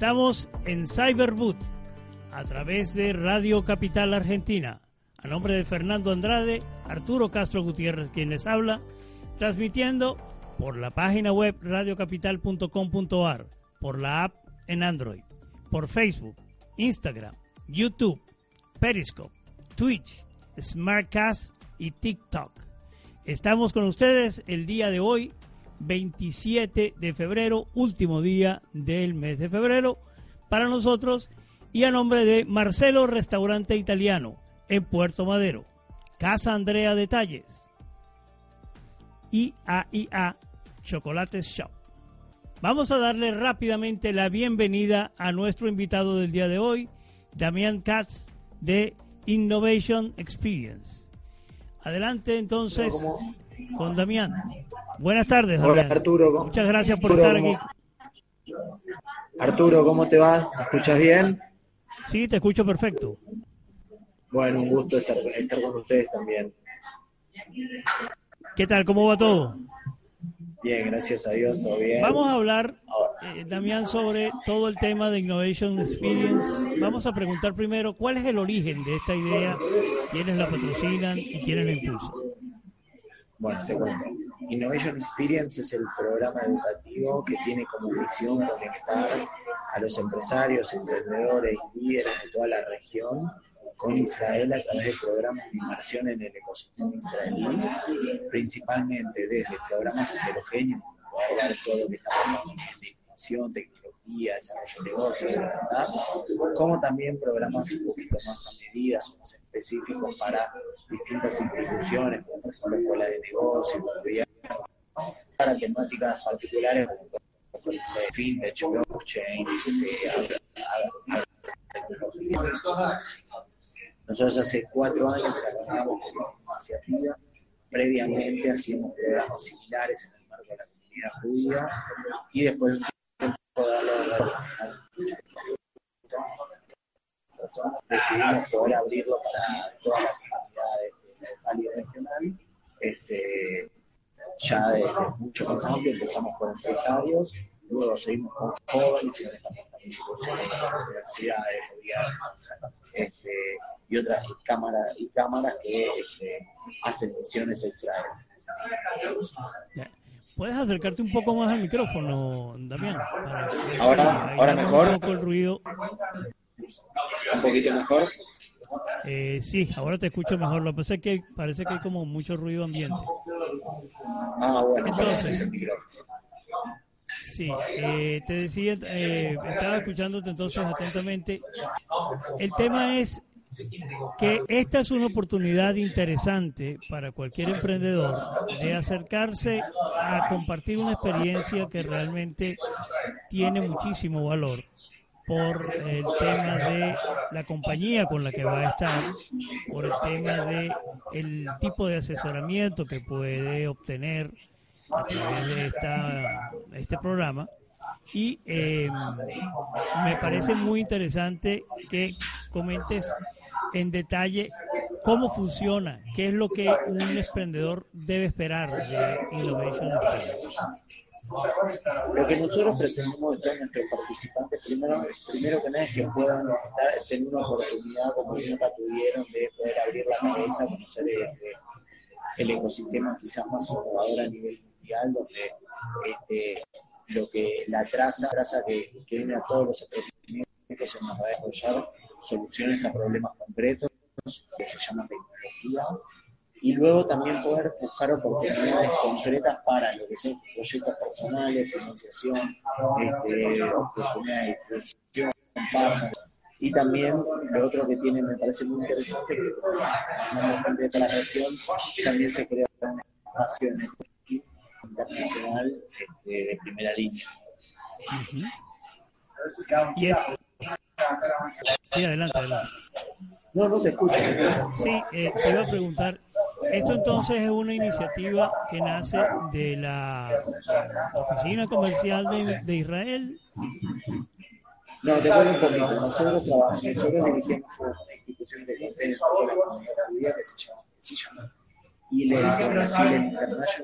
Estamos en Cyberboot a través de Radio Capital Argentina. A nombre de Fernando Andrade, Arturo Castro Gutiérrez, quien les habla, transmitiendo por la página web radiocapital.com.ar, por la app en Android, por Facebook, Instagram, YouTube, Periscope, Twitch, Smartcast y TikTok. Estamos con ustedes el día de hoy, 27 de febrero, último día del mes de febrero para nosotros y a nombre de Marcelo Restaurante Italiano en Puerto Madero, Casa Andrea Detalles, IAIA Chocolates Shop. Vamos a darle rápidamente la bienvenida a nuestro invitado del día de hoy, Damián Katz de Innovation Experience. Adelante entonces con Damián. Buenas tardes, Hola, Arturo. Muchas gracias por estar aquí. Arturo, ¿cómo te va? ¿Me escuchas bien? Sí, te escucho perfecto. Bueno, un gusto estar, con ustedes también. ¿Qué tal? ¿Cómo va todo? Bien, gracias a Dios, todo bien. Vamos a hablar, eh, Damián, sobre todo el tema de Innovation Experience. Vamos a preguntar primero, ¿cuál es el origen de esta idea? ¿Quiénes la patrocinan y quiénes la impulsan? Bueno, te cuento. Innovation Experience es el programa educativo que tiene como misión conectar a los empresarios, emprendedores y líderes de toda la región con Israel a través de programas de inversión en el ecosistema israelí, principalmente desde programas heterogéneos, para ver todo lo que está pasando en innovación, tecnología, desarrollo de negocios, como también programas un poquito más a medidas o más específicos para distintas instituciones, como ejemplo escuelas de negocios, para temáticas particulares como fintech, blockchain, nosotros hace cuatro años trabajamos con esta iniciativa, previamente hacíamos programas similares en el marco de la comunidad judía y después de un tiempo de decidimos poder abrirlo para todas las comunidades del Valle Regional. Este, ya desde mucho más amplio, empezamos con empresarios, luego seguimos con jóvenes y ahora estamos también universidades, gobiernos este, y otras cámaras, y cámaras que este, hacen misiones a Israel. ¿Puedes acercarte un poco más al micrófono, Damián? ahora, ahora mejor. Un poco el ruido. Un poquito mejor. Eh, sí, ahora te escucho mejor. Lo que pasa es que parece que hay como mucho ruido ambiente. Ah, bueno. Entonces, sí, eh, te decía, eh, estaba escuchándote entonces atentamente. El tema es que esta es una oportunidad interesante para cualquier emprendedor de acercarse a compartir una experiencia que realmente tiene muchísimo valor por el tema de la compañía con la que va a estar, por el tema de el tipo de asesoramiento que puede obtener a través de esta, este programa. Y em, me parece muy interesante que comentes en detalle cómo funciona, qué es lo que un emprendedor debe esperar de Innovation Experience. Lo que nosotros pretendemos de nuestros participantes, primero, primero que nada, es que puedan tener una oportunidad como nunca tuvieron de poder abrir la cabeza, conocer el ecosistema quizás más innovador a nivel mundial, donde este, lo que la traza, traza que, que viene a todos los emprendimientos se nos va a desarrollar soluciones a problemas concretos, que se llama tecnología, y luego también poder buscar oportunidades concretas para lo que son proyectos personales, financiación, este, oportunidades de distribución, y también lo otro que tiene, me parece muy interesante, que como gente de la región, también se crea una espacio internacional este, de primera línea. y Sí, adelante, adelante. No, no te escucho. Sí, eh, te iba a preguntar, esto entonces es una iniciativa que nace de la Oficina Comercial de, de Israel. No, te cuento un poquito. Nosotros trabajamos, nosotros dirigimos una institución de convenio con la comunidad judía que se llama, que se llama ILE International,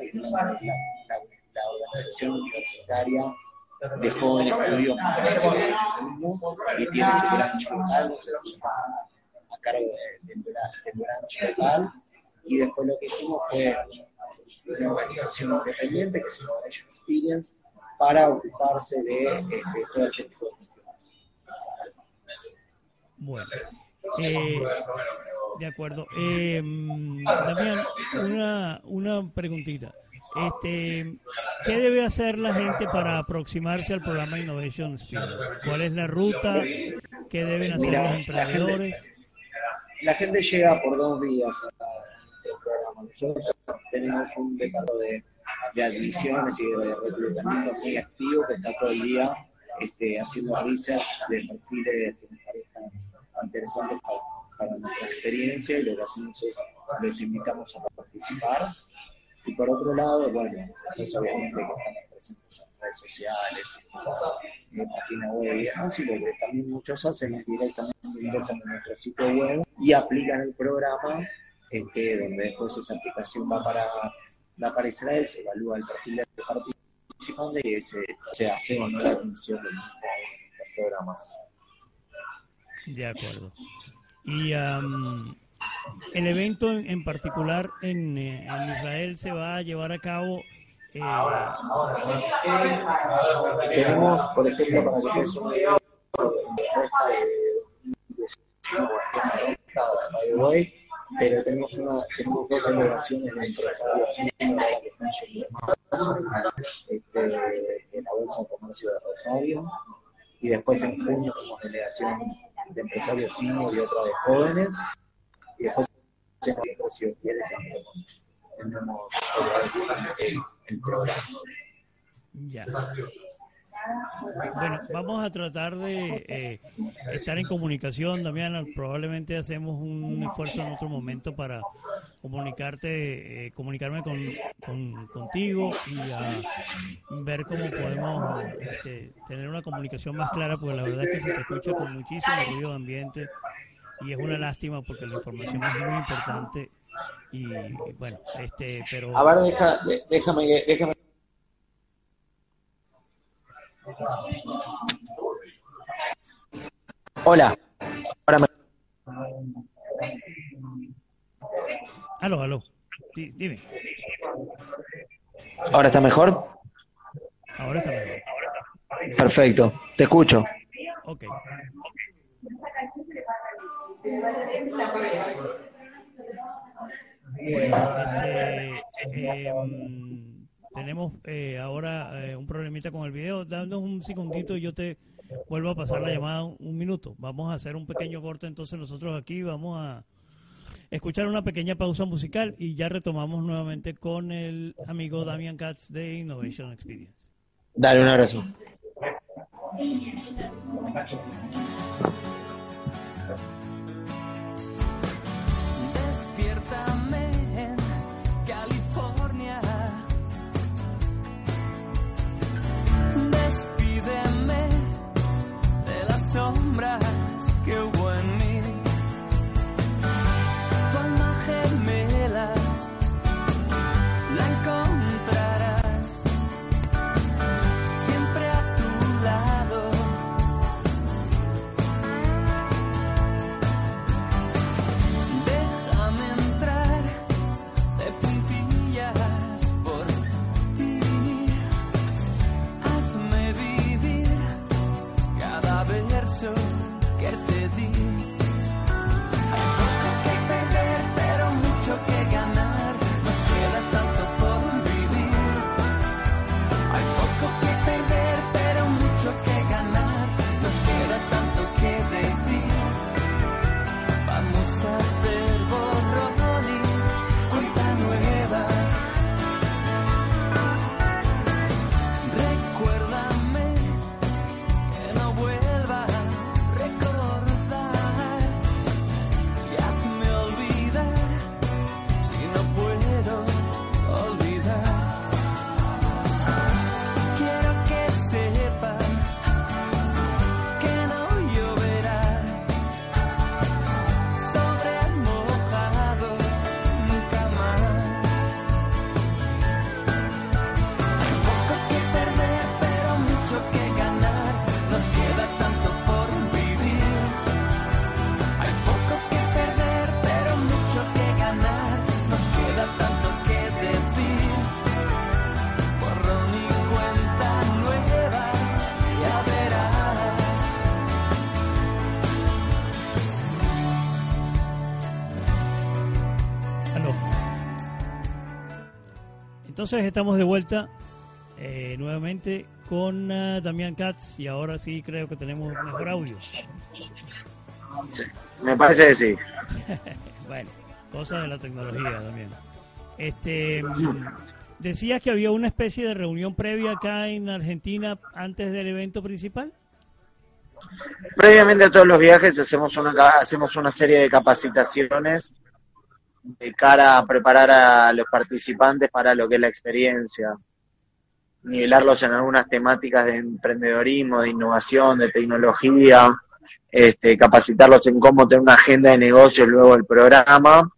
que es la, la, la organización universitaria de jóvenes judíos y tiene su branch local, a cargo del branch local. Y después lo que hicimos fue una organización independiente que se llama Nation Experience para ocuparse de este, todo este tipo de cuestiones. Bueno. Eh, de acuerdo. Eh, Damián, una, una preguntita. Este, ¿Qué debe hacer la gente para aproximarse al programa Innovation Experience? ¿Cuál es la ruta? ¿Qué deben hacer los emprendedores? La gente, llega por dos vías programa. Nosotros tenemos un departamento de, de, admisiones y de reclutamiento muy activo que está todo el día este, haciendo research de perfiles que nos parezcan interesantes para, nuestra experiencia y lo que hacemos es los invitamos a participar. Y por otro lado, bueno, pues obviamente que estamos presentes en redes sociales, en página web y demás, y lo que también muchos hacen directamente ingresan a nuestro sitio web y aplican el programa, este, donde después esa aplicación va para, va para Israel, se evalúa el perfil del participante y se, se hace o no la admisión de los programas. De acuerdo. Y um, el evento en, en particular en, eh, en, Israel se va a llevar a cabo. Eh... Tenemos, por ejemplo, para que te una idea, de pero tenemos, una, tenemos dos delegaciones de empresarios que están llegando este, en la Bolsa de Comercio de Rosario, y después en junio tenemos delegación de empresarios senior y otra de jóvenes, y después si quiere tenemos el, el programa. Ya. Bueno, vamos a tratar de eh, estar en comunicación, Damián. Probablemente hacemos un esfuerzo en otro momento para comunicarte, eh, comunicarme con, con, contigo y a ver cómo podemos este, tener una comunicación más clara, porque la verdad es que se te escucha con muchísimo ruido ambiente y es una lástima porque la información es muy importante y bueno, este, pero... A ver, deja, déjame, déjame. Hola. Ahora me... Aló, aló. Sí, dime. ¿Ahora está mejor? Ahora está mejor. Perfecto, te escucho. Ok. Bueno, este, eh, tenemos eh, ahora eh, un problemita con el video. Dándonos un segundito y yo te vuelvo a pasar la llamada un minuto. Vamos a hacer un pequeño corte entonces nosotros aquí. Vamos a escuchar una pequeña pausa musical y ya retomamos nuevamente con el amigo Damian Katz de Innovation Experience. Dale un abrazo. Déjame Entonces estamos de vuelta eh, nuevamente con uh, Damián Katz y ahora sí creo que tenemos mejor audio. Sí, me parece que sí. bueno, cosa de la tecnología también. Este, decías que había una especie de reunión previa acá en Argentina antes del evento principal. Previamente a todos los viajes hacemos una hacemos una serie de capacitaciones de cara a preparar a los participantes para lo que es la experiencia, nivelarlos en algunas temáticas de emprendedorismo, de innovación, de tecnología, este, capacitarlos en cómo tener una agenda de negocios luego del programa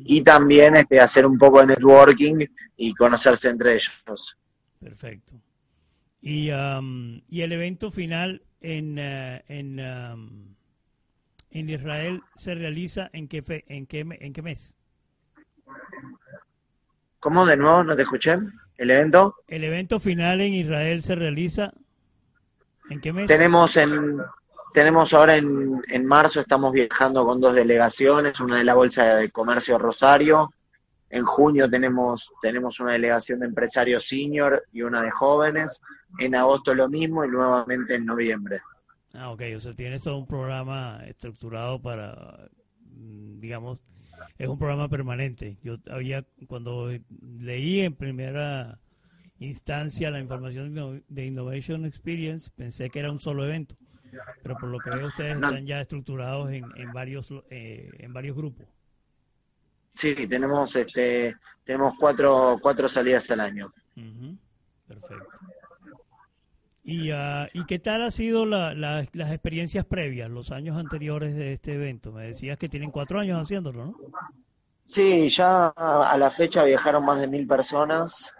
y también este, hacer un poco de networking y conocerse entre ellos. Perfecto. Y, um, y el evento final en, uh, en, um, en Israel se realiza en qué, fe, en qué, en qué mes? ¿Cómo de nuevo? No te escuché. ¿El evento? El evento final en Israel se realiza en qué mes? Tenemos en tenemos ahora en, en marzo, estamos viajando con dos delegaciones, una de la Bolsa de Comercio Rosario. En junio tenemos, tenemos una delegación de empresarios senior y una de jóvenes. En agosto lo mismo y nuevamente en noviembre. Ah, ok. O sea, tienes todo un programa estructurado para, mm, digamos, es un programa permanente. Yo había, cuando leí en primera instancia la información de Innovation Experience, pensé que era un solo evento pero por lo que veo ustedes están ya estructurados en, en varios eh, en varios grupos. Sí, tenemos este tenemos cuatro cuatro salidas al año. Perfecto. ¿Y, uh, ¿Y qué tal ha sido la, las experiencias previas, los años anteriores de este evento? Me decías que tienen cuatro años haciéndolo, ¿no? Sí, ya a la fecha viajaron más de mil personas.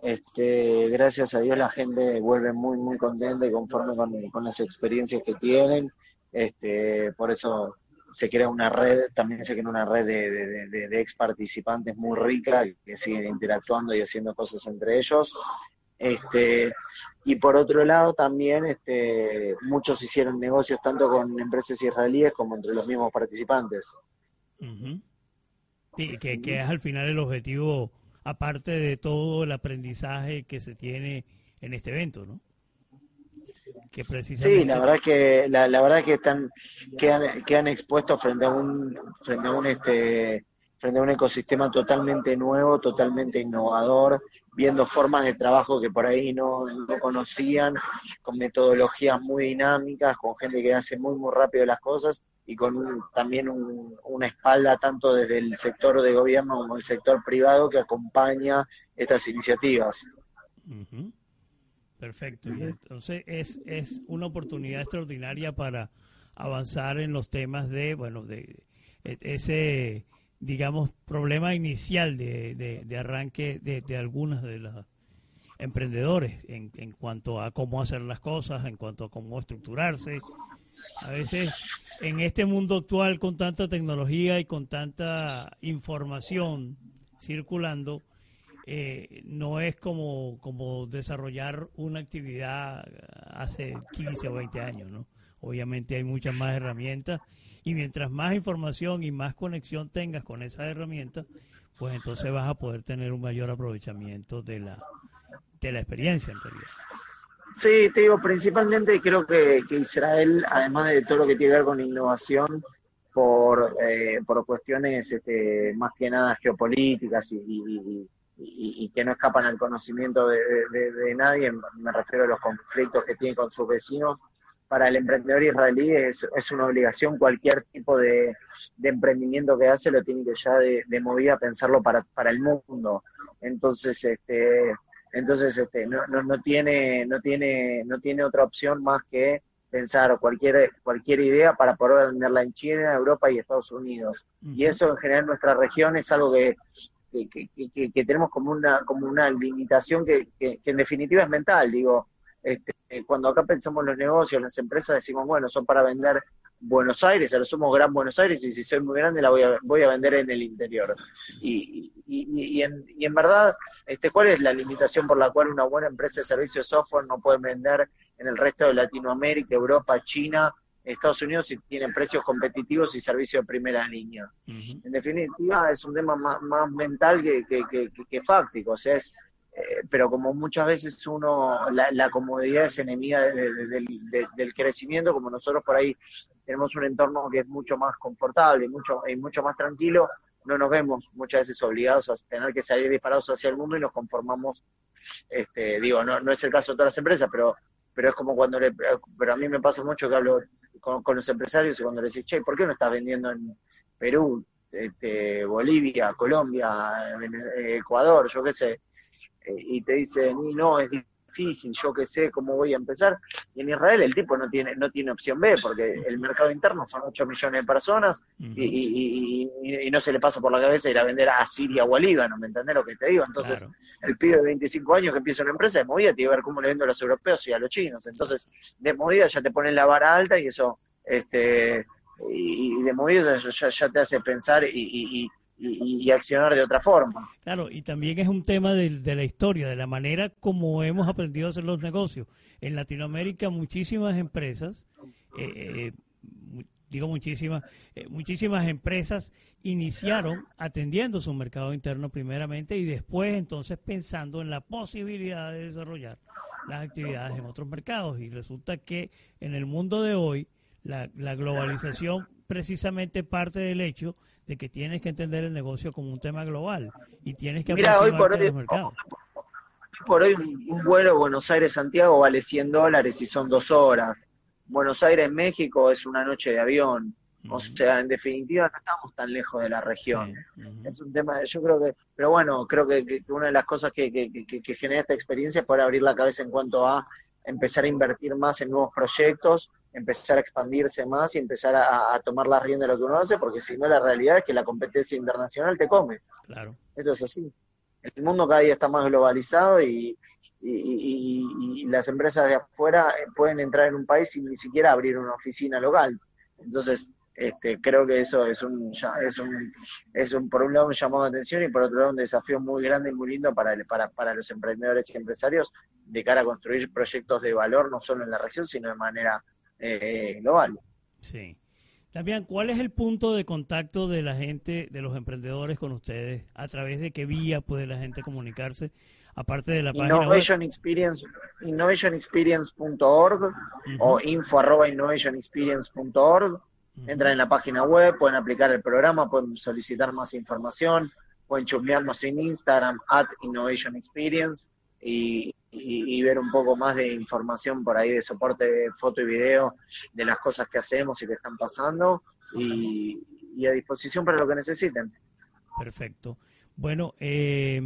Este, gracias a Dios la gente vuelve muy, muy contenta y conforme con, las experiencias que tienen. Este, por eso se crea una red, también se crea una red de, de, ex participantes muy rica que siguen interactuando y haciendo cosas entre ellos. Este, y por otro lado también este, muchos hicieron negocios tanto con empresas israelíes como entre los mismos participantes. Sí, que, que es al final el objetivo aparte de todo el aprendizaje que se tiene en este evento, ¿no? Que precisamente... Sí, la verdad es que la, verdad es que están quedan, quedan expuestos frente a un frente a un este frente a un ecosistema totalmente nuevo, totalmente innovador, viendo formas de trabajo que por ahí no, no, conocían, con metodologías muy dinámicas, con gente que hace muy, muy rápido las cosas y con también una espalda tanto desde el sector de gobierno como el sector privado que acompaña estas iniciativas. Perfecto. entonces es, es una oportunidad extraordinaria para avanzar en los temas de, bueno, de, ese, digamos, problema inicial de, de, arranque de, de algunas de las emprendedores en, en cuanto a cómo hacer las cosas, en cuanto a cómo estructurarse, a veces en este mundo actual con tanta tecnología y con tanta información circulando, eh, no es como, como desarrollar una actividad hace 15 o 20 años, ¿no? Obviamente hay muchas más herramientas y mientras más información y más conexión tengas con esas herramientas, pues entonces vas a poder tener un mayor aprovechamiento de la, de la experiencia en realidad. Sí, te digo, principalmente creo que, Israel, además de todo lo que tiene que ver con innovación, por, eh, por cuestiones este, más que nada geopolíticas y, que no escapan al conocimiento de, nadie, me refiero a los conflictos que tiene con sus vecinos, para el emprendedor israelí es, es una obligación cualquier tipo de, emprendimiento que hace, lo tiene que ya de, de movida pensarlo para, para el mundo. Entonces, este, entonces este, no, no, no, tiene, no, tiene, no tiene otra opción más que pensar cualquier, cualquier idea para poder venderla en China, Europa y Estados Unidos. Y eso en general en nuestra región es algo que, que, que, que tenemos como una, como una limitación que, en definitiva es mental. Digo, este, cuando acá pensamos los negocios, las empresas decimos, bueno, son para vender Buenos Aires, ahora somos Gran Buenos Aires y si soy muy grande la voy a, voy a vender en el interior. Y, y, en, y en verdad, este, ¿cuál es la limitación por la cual una buena empresa de servicios de software no puede vender en el resto de Latinoamérica, Europa, China, Estados Unidos tiene precios competitivos y servicios de primera línea. En definitiva, es un tema más, mental que, que, fáctico, o sea, es, eh, pero como muchas veces uno, la, comodidad es enemiga del crecimiento, como nosotros por ahí tenemos un entorno que es mucho más confortable y mucho, y mucho más tranquilo, no nos vemos muchas veces obligados a tener que salir disparados hacia el mundo y nos conformamos, este, digo, no, no es el caso de todas las empresas, pero pero es como cuando le, pero a mí me pasa mucho que hablo con, los empresarios y cuando les decís, che, ¿por qué no estás vendiendo en Perú, este, Bolivia, Colombia, Ecuador, yo qué sé? Y te dicen, no, es difícil, yo qué sé cómo voy a empezar. Y en Israel el tipo no tiene, no tiene opción B, porque el mercado interno son 8 millones de personas y, no se le pasa por la cabeza ir a vender a Siria o a Líbano, ¿me entendés lo que te digo? Entonces, el pibe de 25 años que empieza una empresa de movida tiene que ver cómo le vendo a los europeos y a los chinos. Entonces, de movida ya te ponen la vara alta y eso, este y, de movida ya, ya, te hace pensar y, y, accionar de otra forma. Claro, y también es un tema de, la historia, de la manera como hemos aprendido a hacer los negocios. En Latinoamérica muchísimas empresas, eh, eh, digo muchísimas, eh, muchísimas empresas iniciaron atendiendo su mercado interno primeramente y después entonces pensando en la posibilidad de desarrollar las actividades en otros mercados. Y resulta que en el mundo de hoy la, la globalización precisamente parte del hecho de que tienes que entender el negocio como un tema global y tienes que Mira, hoy por hoy, los mercados. Por hoy un, vuelo Buenos Aires-Santiago vale 100 dólares y son dos horas. Buenos Aires-México es una noche de avión. O sea, en definitiva no estamos tan lejos de la región. Es un tema, yo creo que, pero bueno, creo que, una de las cosas que, que, genera esta experiencia es poder abrir la cabeza en cuanto a empezar a invertir más en nuevos proyectos, empezar a expandirse más y empezar a, tomar la rienda de lo que uno hace, porque si no la realidad es que la competencia internacional te come. Claro. Esto es así. El mundo cada día está más globalizado y, y, las empresas de afuera eh, pueden entrar en un país sin ni siquiera abrir una oficina local. Entonces, este, creo que eso es un, es un, es un, por un lado un llamado de atención y por otro lado un desafío muy grande y muy lindo para, para, para los emprendedores y empresarios de cara a construir proyectos de valor no solo en la región, sino de manera eh, global. Sí. También, ¿cuál es el punto de contacto de la gente, de los emprendedores con ustedes? ¿A través de qué vía puede la gente comunicarse? Aparte de la página web. Experience, innovationexperience.org o info arroba innovationexperience.org. Entran en la página web, pueden aplicar el programa, pueden solicitar más información, pueden chusmearnos en Instagram, at Innovation Experience, y, y, ver un poco más de información por ahí de soporte de foto y video de las cosas que hacemos y que están pasando y, a disposición para lo que necesiten. Perfecto. Bueno, eh,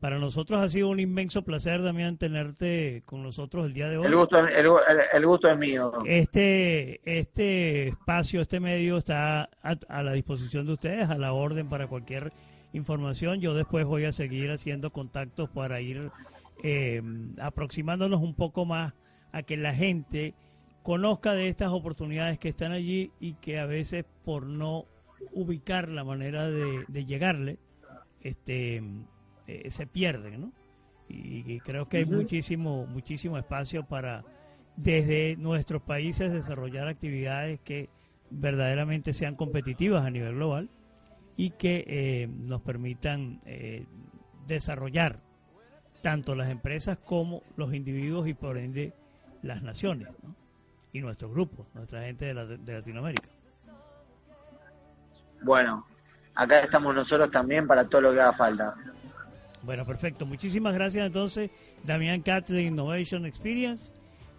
para nosotros ha sido un inmenso placer, Damián, tenerte con nosotros el día de hoy. El gusto, el, gusto es mío. Este, este espacio, este medio está a, a, la disposición de ustedes, a la orden para cualquier información. Yo después voy a seguir haciendo contactos para ir eh, aproximándonos un poco más a que la gente conozca de estas oportunidades que están allí y que a veces por no ubicar la manera de, llegarle, este, eh, se pierden, ¿no? Y, creo que hay muchísimo, muchísimo espacio para desde nuestros países desarrollar actividades que verdaderamente sean competitivas a nivel global y que eh, nos permitan desarrollar tanto las empresas como los individuos y por ende las naciones y nuestros grupos, nuestra gente de, Latinoamérica. Bueno, acá estamos nosotros también para todo lo que haga falta. Bueno, perfecto. Muchísimas gracias entonces, Damián Katz de Innovation Experience.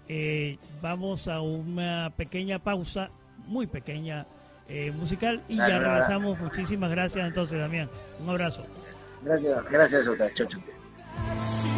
Eh, vamos a una pequeña pausa, muy pequeña, eh, musical y ya regresamos. Muchísimas gracias entonces, Damián. Un abrazo. Gracias, gracias a ustedes. Chau, She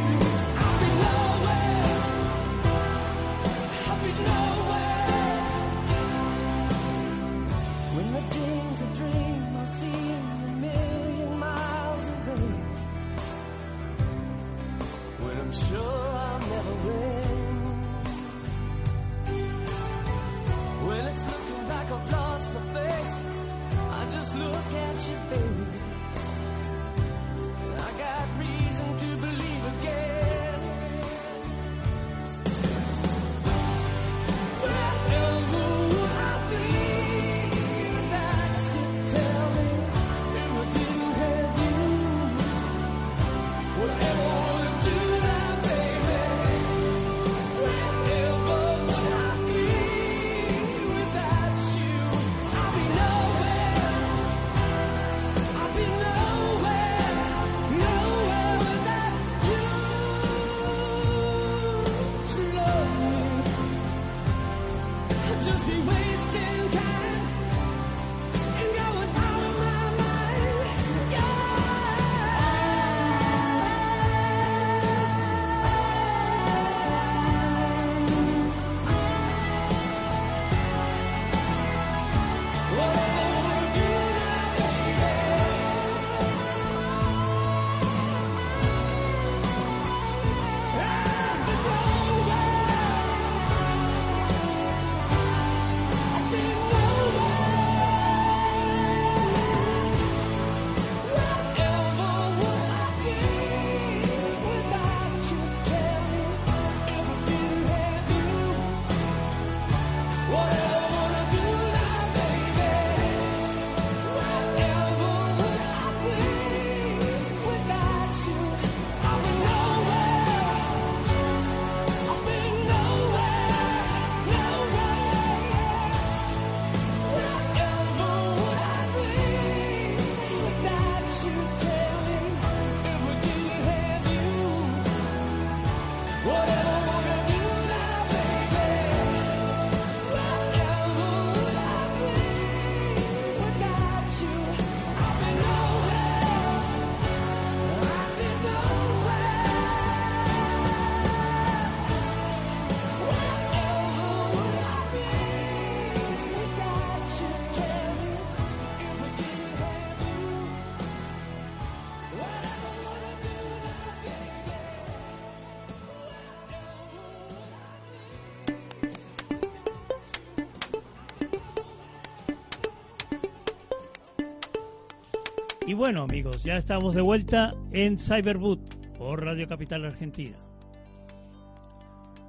Bueno amigos, ya estamos de vuelta en Cyberboot por Radio Capital Argentina.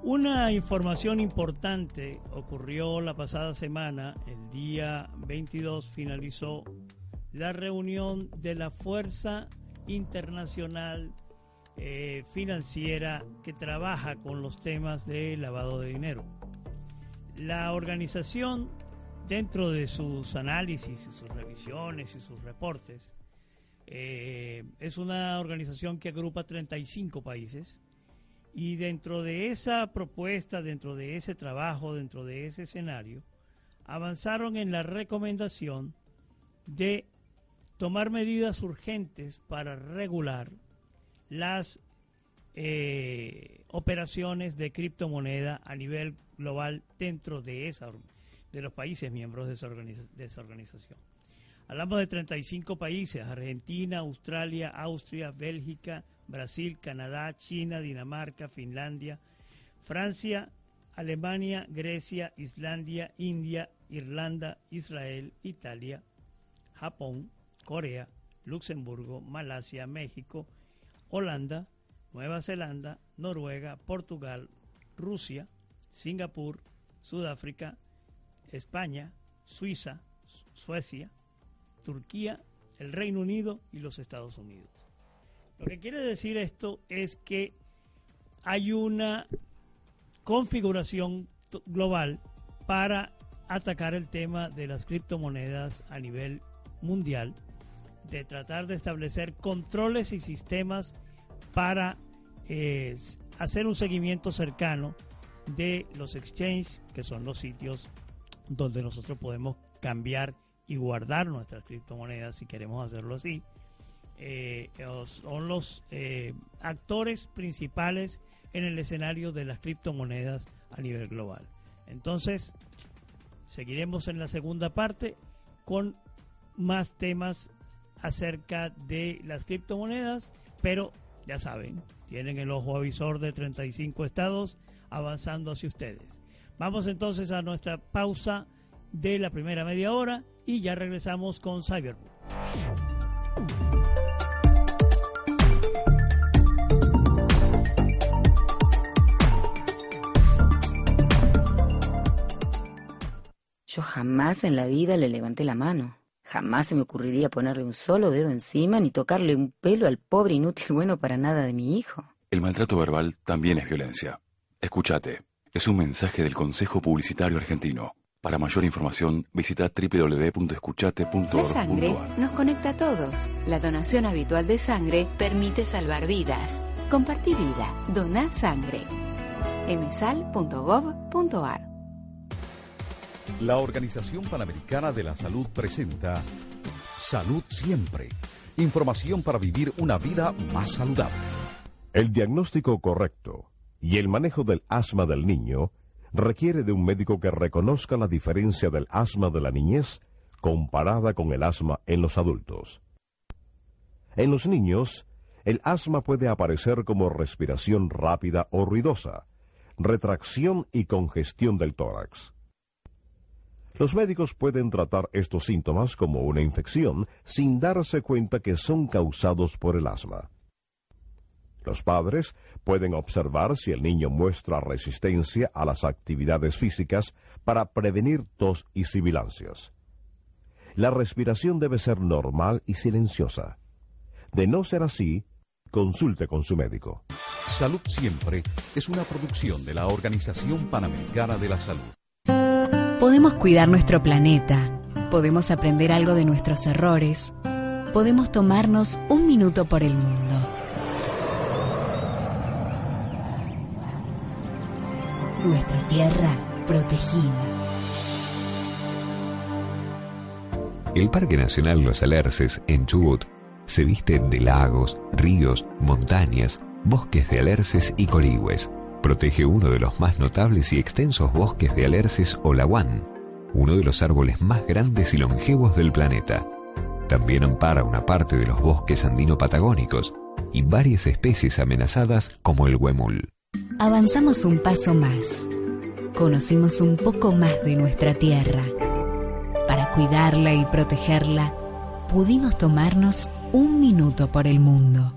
Una información importante ocurrió la pasada semana, el día 22 finalizó la reunión de la Fuerza Internacional eh, Financiera que trabaja con los temas de lavado de dinero. La organización, dentro de sus análisis y sus revisiones y sus reportes, eh, es una organización que agrupa 35 países y dentro de esa propuesta, dentro de ese trabajo, dentro de ese escenario, avanzaron en la recomendación de tomar medidas urgentes para regular las eh, operaciones de criptomoneda a nivel global dentro de, esa, de los países miembros de esa organización. Hablamos de 35 países, Argentina, Australia, Austria, Bélgica, Brasil, Canadá, China, Dinamarca, Finlandia, Francia, Alemania, Grecia, Islandia, India, Irlanda, Israel, Italia, Japón, Corea, Luxemburgo, Malasia, México, Holanda, Nueva Zelanda, Noruega, Portugal, Rusia, Singapur, Sudáfrica, España, Suiza, Suecia, Turquía, el Reino Unido y los Estados Unidos. Lo que quiere decir esto es que hay una configuración global para atacar el tema de las criptomonedas a nivel mundial, de tratar de establecer controles y sistemas para eh, hacer un seguimiento cercano de los exchanges, que son los sitios donde nosotros podemos cambiar y guardar nuestras criptomonedas si queremos hacerlo así. Eh, son los eh, actores principales en el escenario de las criptomonedas a nivel global. Entonces, seguiremos en la segunda parte con más temas acerca de las criptomonedas, pero ya saben, tienen el ojo avisor de 35 estados avanzando hacia ustedes. Vamos entonces a nuestra pausa de la primera media hora y ya regresamos con Cyberpunk. Yo jamás en la vida le levanté la mano. Jamás se me ocurriría ponerle un solo dedo encima ni tocarle un pelo al pobre inútil bueno para nada de mi hijo. El maltrato verbal también es violencia. Escúchate. Es un mensaje del Consejo Publicitario Argentino. Para mayor información, visita www.escuchate.org. La sangre nos conecta a todos. La donación habitual de sangre permite salvar vidas. Compartí vida. Dona sangre. emsal.gov.ar La Organización Panamericana de la Salud presenta Salud Siempre. Información para vivir una vida más saludable. El diagnóstico correcto y el manejo del asma del niño requiere de un médico que reconozca la diferencia del asma de la niñez comparada con el asma en los adultos. En los niños, el asma puede aparecer como respiración rápida o ruidosa, retracción y congestión del tórax. Los médicos pueden tratar estos síntomas como una infección sin darse cuenta que son causados por el asma. Los padres pueden observar si el niño muestra resistencia a las actividades físicas para prevenir tos y sibilancias. La respiración debe ser normal y silenciosa. De no ser así, consulte con su médico. Salud Siempre es una producción de la Organización Panamericana de la Salud. Podemos cuidar nuestro planeta, podemos aprender algo de nuestros errores, podemos tomarnos un minuto por el mundo. Nuestra tierra protegida. El Parque Nacional Los Alerces, en Chubut, se viste de lagos, ríos, montañas, bosques de alerces y coligües. Protege uno de los más notables y extensos bosques de alerces o uno de los árboles más grandes y longevos del planeta. También ampara una parte de los bosques andino-patagónicos y varias especies amenazadas como el huemul. Avanzamos un paso más. Conocimos un poco más de nuestra tierra. Para cuidarla y protegerla, pudimos tomarnos un minuto por el mundo.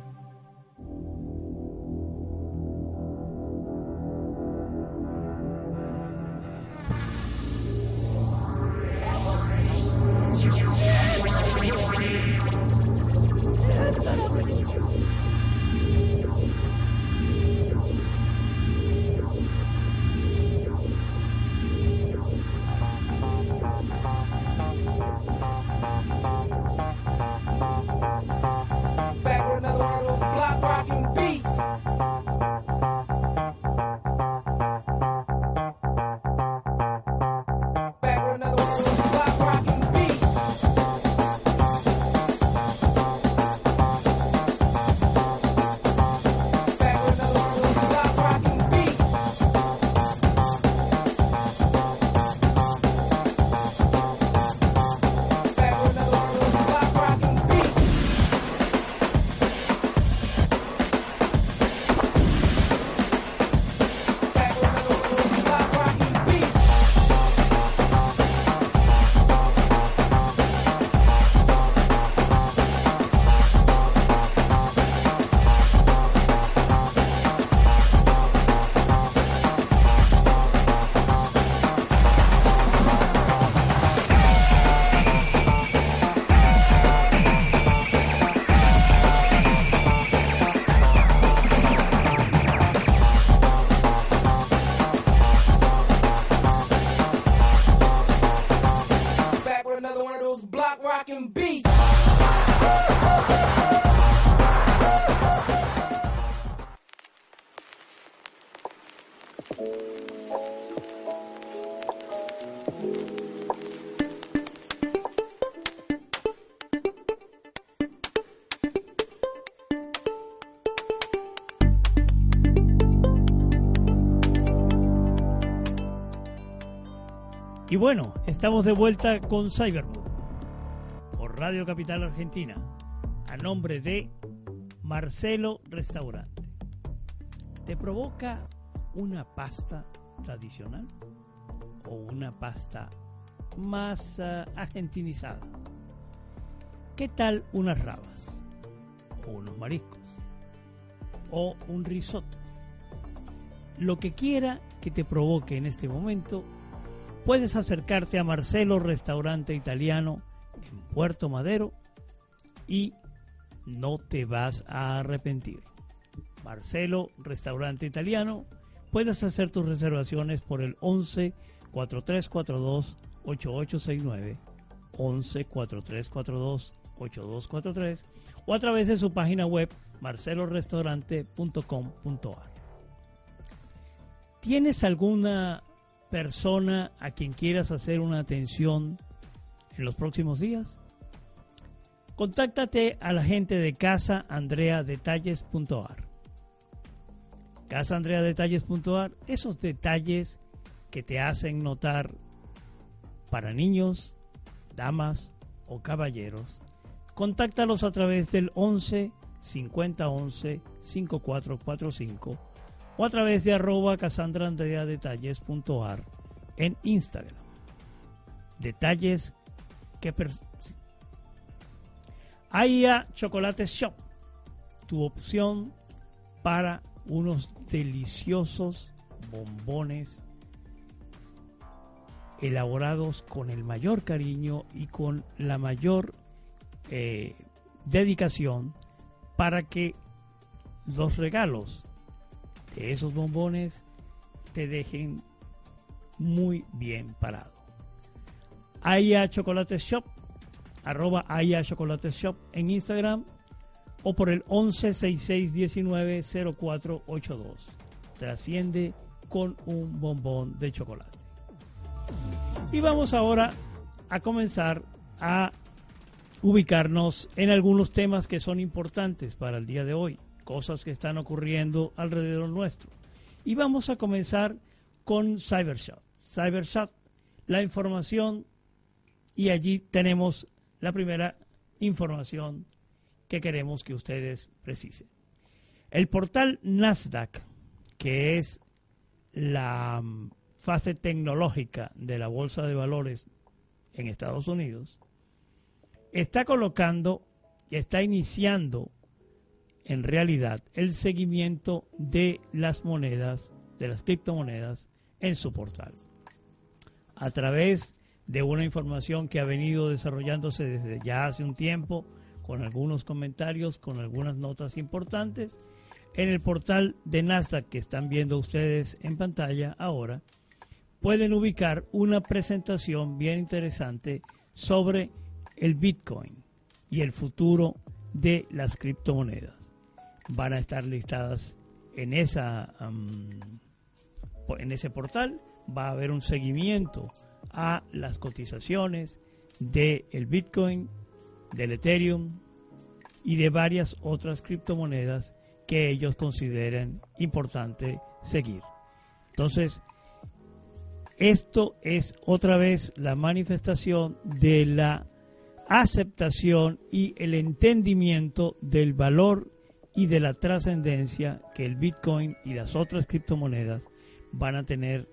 Y bueno, estamos de vuelta con Cybermood por Radio Capital Argentina a nombre de Marcelo Restaurante. ¿Te provoca una pasta tradicional o una pasta más uh, argentinizada? ¿Qué tal unas rabas o unos mariscos o un risotto? Lo que quiera que te provoque en este momento puedes acercarte a Marcelo Restaurante Italiano en Puerto Madero y no te vas a arrepentir. Marcelo Restaurante Italiano, puedes hacer tus reservaciones por el 11 4342 8869 11 4342 8243 o a través de su página web marcelorestaurante.com.ar. ¿Tienes alguna persona a quien quieras hacer una atención en los próximos días? Contáctate a la gente de Casa Andrea esos detalles que te hacen notar para niños, damas o caballeros. Contáctalos a través del 11 50 11 5445 o a través de arroba casandraandreadetalles.ar en Instagram. Detalles que... AIA Chocolate Shop, tu opción para unos deliciosos bombones elaborados con el mayor cariño y con la mayor eh, dedicación para que los regalos que esos bombones te dejen muy bien parado. Aya Chocolate Shop, arroba Aya Chocolate Shop en Instagram o por el 1166190482. Trasciende con un bombón de chocolate. Y vamos ahora a comenzar a ubicarnos en algunos temas que son importantes para el día de hoy cosas que están ocurriendo alrededor nuestro. Y vamos a comenzar con Cybershot. Cybershot, la información, y allí tenemos la primera información que queremos que ustedes precisen. El portal Nasdaq, que es la mm, fase tecnológica de la bolsa de valores en Estados Unidos, está colocando y está iniciando en realidad el seguimiento de las monedas, de las criptomonedas en su portal. A través de una información que ha venido desarrollándose desde ya hace un tiempo, con algunos comentarios, con algunas notas importantes, en el portal de Nasdaq que están viendo ustedes en pantalla ahora, pueden ubicar una presentación bien interesante sobre el Bitcoin y el futuro de las criptomonedas. Van a estar listadas en, esa, en ese portal. Va a haber un seguimiento a las cotizaciones del el Bitcoin, del Ethereum y de varias otras criptomonedas que ellos consideren importante seguir. Entonces, esto es otra vez la manifestación de la aceptación y el entendimiento del valor y de la trascendencia que el Bitcoin y las otras criptomonedas van a tener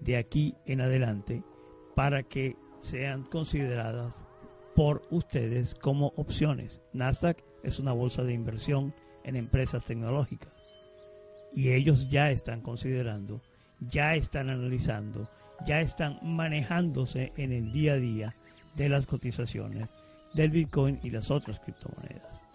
de aquí en adelante para que sean consideradas por ustedes como opciones. Nasdaq es una bolsa de inversión en empresas tecnológicas y ellos ya están considerando, ya están analizando, ya están manejándose en el día a día de las cotizaciones del Bitcoin y las otras criptomonedas.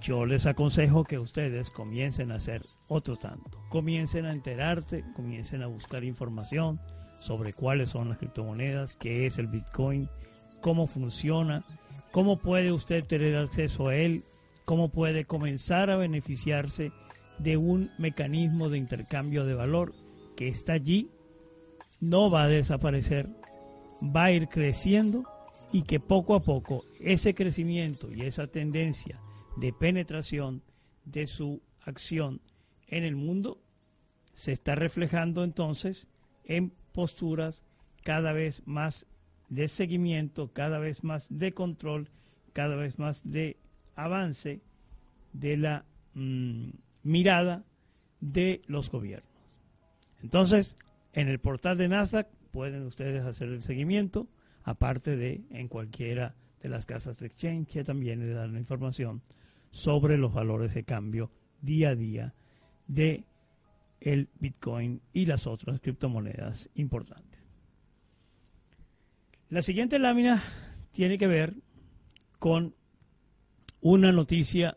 Yo les aconsejo que ustedes comiencen a hacer otro tanto. Comiencen a enterarte, comiencen a buscar información sobre cuáles son las criptomonedas, qué es el Bitcoin, cómo funciona, cómo puede usted tener acceso a él, cómo puede comenzar a beneficiarse de un mecanismo de intercambio de valor que está allí, no va a desaparecer, va a ir creciendo y que poco a poco ese crecimiento y esa tendencia de penetración de su acción en el mundo se está reflejando entonces en posturas cada vez más de seguimiento, cada vez más de control, cada vez más de avance de la mm, mirada de los gobiernos. Entonces, en el portal de Nasdaq pueden ustedes hacer el seguimiento aparte de en cualquiera de las casas de exchange que también le dan la información sobre los valores de cambio día a día de el Bitcoin y las otras criptomonedas importantes. La siguiente lámina tiene que ver con una noticia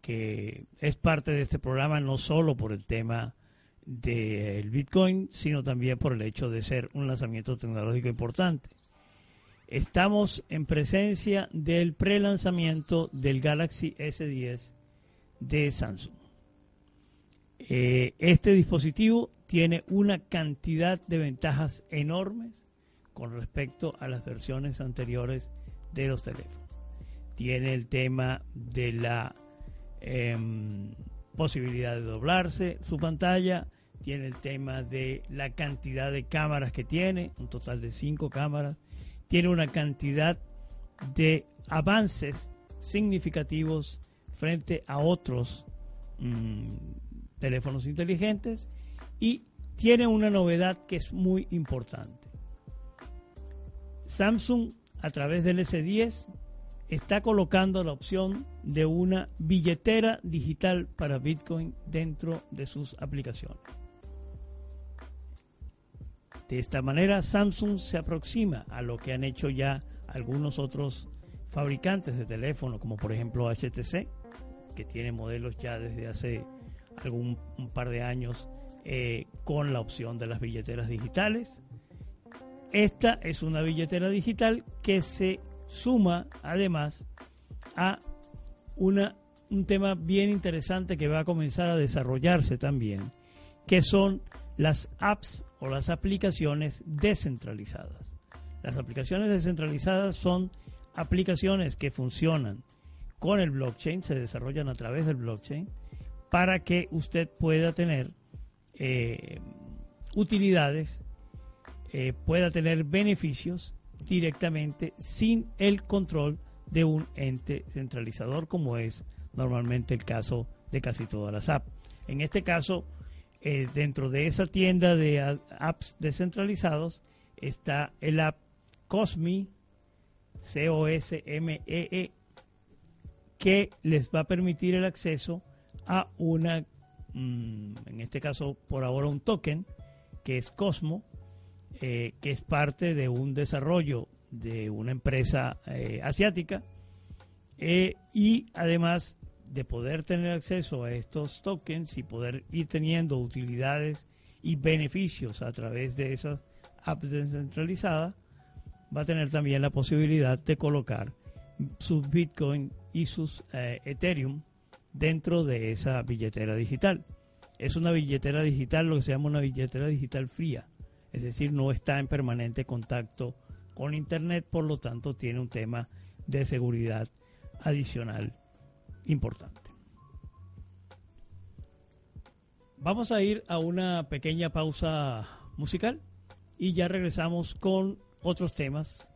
que es parte de este programa no solo por el tema del Bitcoin, sino también por el hecho de ser un lanzamiento tecnológico importante. Estamos en presencia del pre-lanzamiento del Galaxy S10 de Samsung. Eh, este dispositivo tiene una cantidad de ventajas enormes con respecto a las versiones anteriores de los teléfonos. Tiene el tema de la em, posibilidad de doblarse su pantalla, tiene el tema de la cantidad de cámaras que tiene, un total de cinco cámaras, tiene una cantidad de avances significativos frente a otros mm, teléfonos inteligentes y tiene una novedad que es muy importante. Samsung a través del S10 está colocando la opción de una billetera digital para Bitcoin dentro de sus aplicaciones. De esta manera, Samsung se aproxima a lo que han hecho ya algunos otros fabricantes de teléfono, como por ejemplo HTC, que tiene modelos ya desde hace algún un par de años eh, con la opción de las billeteras digitales. Esta es una billetera digital que se suma además a una, un tema bien interesante que va a comenzar a desarrollarse también, que son las apps o las aplicaciones descentralizadas. Las aplicaciones descentralizadas son aplicaciones que funcionan con el blockchain, se desarrollan a través del blockchain, para que usted pueda tener eh, utilidades, eh, pueda tener beneficios directamente sin el control de un ente centralizador, como es normalmente el caso de casi todas las apps. En este caso, eh, dentro de esa tienda de apps descentralizados está el app Cosmi C-O-S-M-E-E, que les va a permitir el acceso a una, mm, en este caso por ahora un token, que es Cosmo, eh, que es parte de un desarrollo de una empresa eh, asiática y además de poder tener acceso a estos tokens y poder ir teniendo utilidades y beneficios a través de esas apps descentralizadas, va a tener también la posibilidad de colocar sus Bitcoin y sus Ethereum dentro de esa billetera digital. Es una billetera digital, lo que se llama una billetera digital fría, es decir, no está en permanente contacto con Internet, por lo tanto tiene un tema de seguridad adicional importante. Vamos a ir a una pequeña pausa musical y ya regresamos con otros temas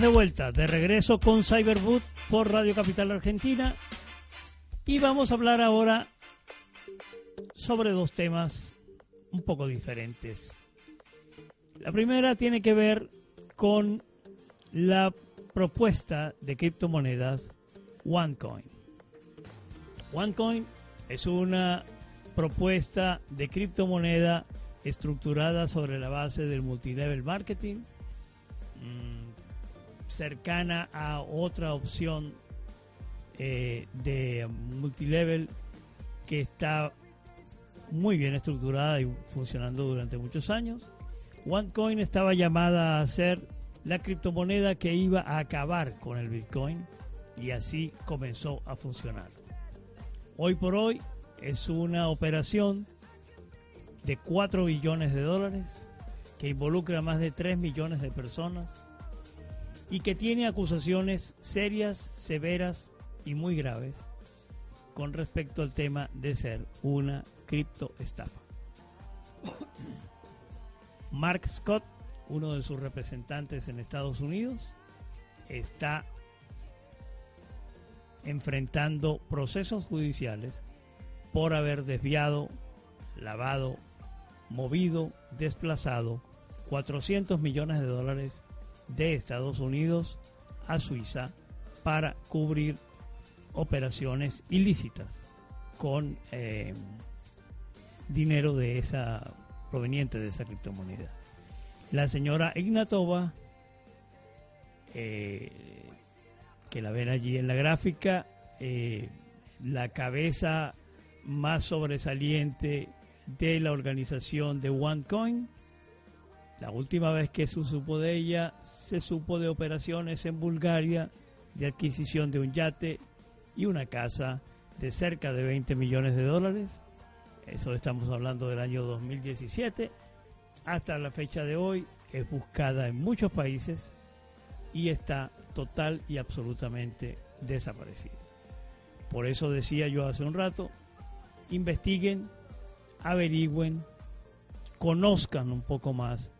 de vuelta, de regreso con Cyberboot por Radio Capital Argentina y vamos a hablar ahora sobre dos temas un poco diferentes. La primera tiene que ver con la propuesta de criptomonedas OneCoin. OneCoin es una propuesta de criptomoneda estructurada sobre la base del multilevel marketing, mm, cercana a otra opción eh, de multilevel que está muy bien estructurada y funcionando durante muchos años. OneCoin estaba llamada a ser la criptomoneda que iba a acabar con el Bitcoin y así comenzó a funcionar. Hoy por hoy es una operación de 4 billones de dólares que involucra a más de 3 millones de personas y que tiene acusaciones serias, severas y muy graves con respecto al tema de ser una criptoestafa. Mark Scott, uno de sus representantes en Estados Unidos, está enfrentando procesos judiciales por haber desviado, lavado, movido, desplazado 400 millones de dólares de Estados Unidos a Suiza para cubrir operaciones ilícitas con eh, dinero de esa proveniente de esa criptomoneda. La señora Ignatova, eh, que la ven allí en la gráfica, eh, la cabeza más sobresaliente de la organización de OneCoin. La última vez que se supo de ella, se supo de operaciones en Bulgaria de adquisición de un yate y una casa de cerca de 20 millones de dólares. Eso estamos hablando del año 2017. Hasta la fecha de hoy es buscada en muchos países y está total y absolutamente desaparecida. Por eso decía yo hace un rato, investiguen, averigüen, conozcan un poco más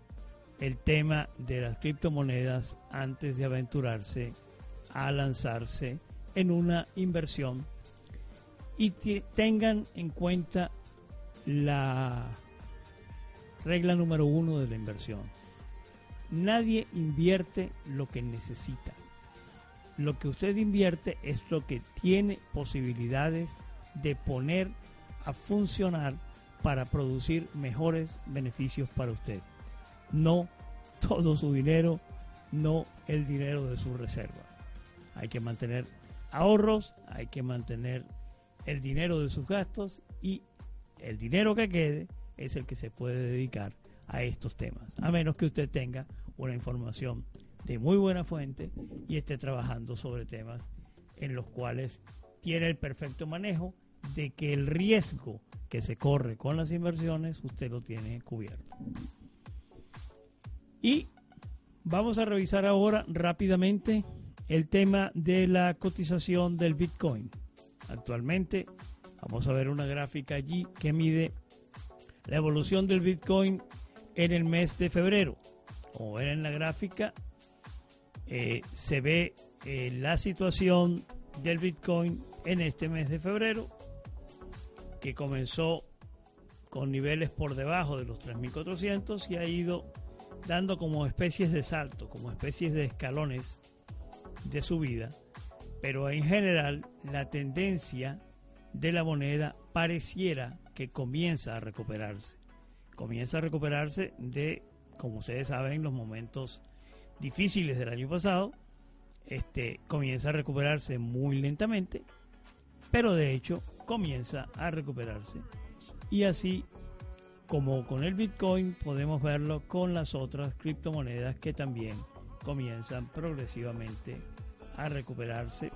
el tema de las criptomonedas antes de aventurarse a lanzarse en una inversión y tengan en cuenta la regla número uno de la inversión. Nadie invierte lo que necesita. Lo que usted invierte es lo que tiene posibilidades de poner a funcionar para producir mejores beneficios para usted. No todo su dinero, no el dinero de su reserva. Hay que mantener ahorros, hay que mantener el dinero de sus gastos y el dinero que quede es el que se puede dedicar a estos temas, a menos que usted tenga una información de muy buena fuente y esté trabajando sobre temas en los cuales tiene el perfecto manejo de que el riesgo que se corre con las inversiones usted lo tiene cubierto. Y vamos a revisar ahora rápidamente el tema de la cotización del Bitcoin. Actualmente vamos a ver una gráfica allí que mide la evolución del Bitcoin en el mes de febrero. Como ven en la gráfica, eh, se ve eh, la situación del Bitcoin en este mes de febrero que comenzó con niveles por debajo de los 3.400 y ha ido dando como especies de salto, como especies de escalones de subida, pero en general la tendencia de la moneda pareciera que comienza a recuperarse. Comienza a recuperarse de, como ustedes saben, los momentos difíciles del año pasado. Este comienza a recuperarse muy lentamente, pero de hecho comienza a recuperarse. Y así como con el Bitcoin podemos verlo con las otras criptomonedas que también comienzan progresivamente a recuperarse.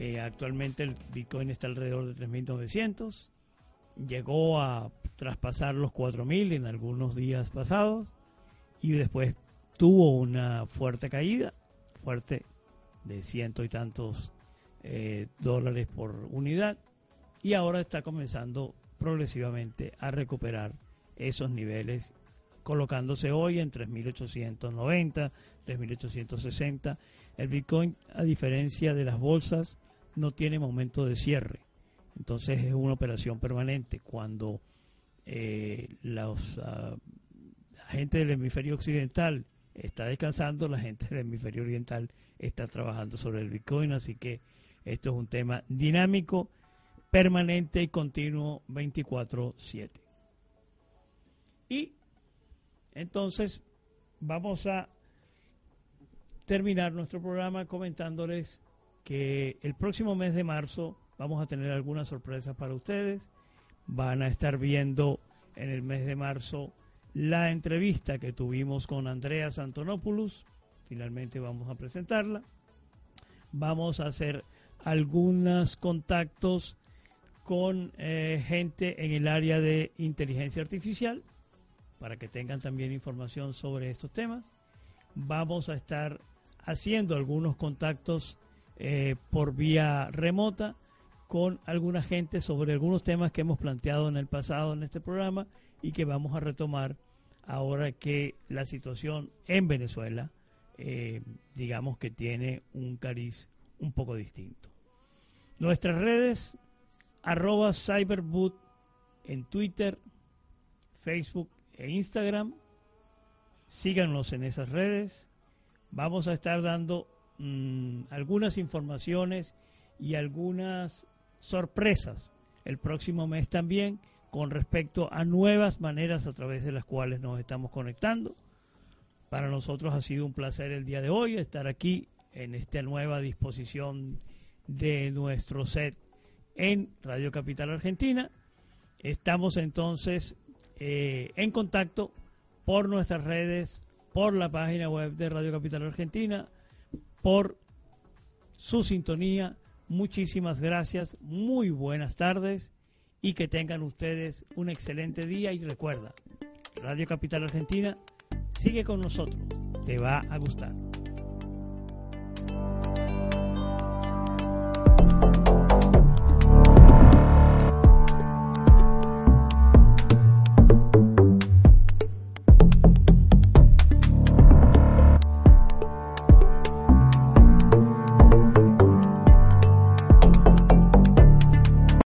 Eh, actualmente el Bitcoin está alrededor de 3.900. Llegó a traspasar los 4.000 en algunos días pasados y después tuvo una fuerte caída, fuerte de ciento y tantos eh, dólares por unidad y ahora está comenzando progresivamente a recuperar esos niveles colocándose hoy en 3.890, 3.860. El Bitcoin, a diferencia de las bolsas, no tiene momento de cierre. Entonces es una operación permanente. Cuando eh, ah, la gente del hemisferio occidental está descansando, la gente del hemisferio oriental está trabajando sobre el Bitcoin. Así que esto es un tema dinámico, permanente y continuo 24/7. Y entonces vamos a terminar nuestro programa comentándoles que el próximo mes de marzo vamos a tener algunas sorpresas para ustedes. Van a estar viendo en el mes de marzo la entrevista que tuvimos con Andrea Antonopoulos. Finalmente vamos a presentarla. Vamos a hacer algunos contactos con eh, gente en el área de inteligencia artificial para que tengan también información sobre estos temas. Vamos a estar haciendo algunos contactos eh, por vía remota con alguna gente sobre algunos temas que hemos planteado en el pasado en este programa y que vamos a retomar ahora que la situación en Venezuela, eh, digamos que tiene un cariz un poco distinto. Nuestras redes, arroba cyberboot en Twitter, Facebook e Instagram. Síganos en esas redes. Vamos a estar dando mm, algunas informaciones y algunas sorpresas el próximo mes también con respecto a nuevas maneras a través de las cuales nos estamos conectando. Para nosotros ha sido un placer el día de hoy estar aquí en esta nueva disposición de nuestro set en Radio Capital Argentina. Estamos entonces eh, en contacto por nuestras redes, por la página web de Radio Capital Argentina, por su sintonía. Muchísimas gracias, muy buenas tardes y que tengan ustedes un excelente día y recuerda, Radio Capital Argentina sigue con nosotros, te va a gustar.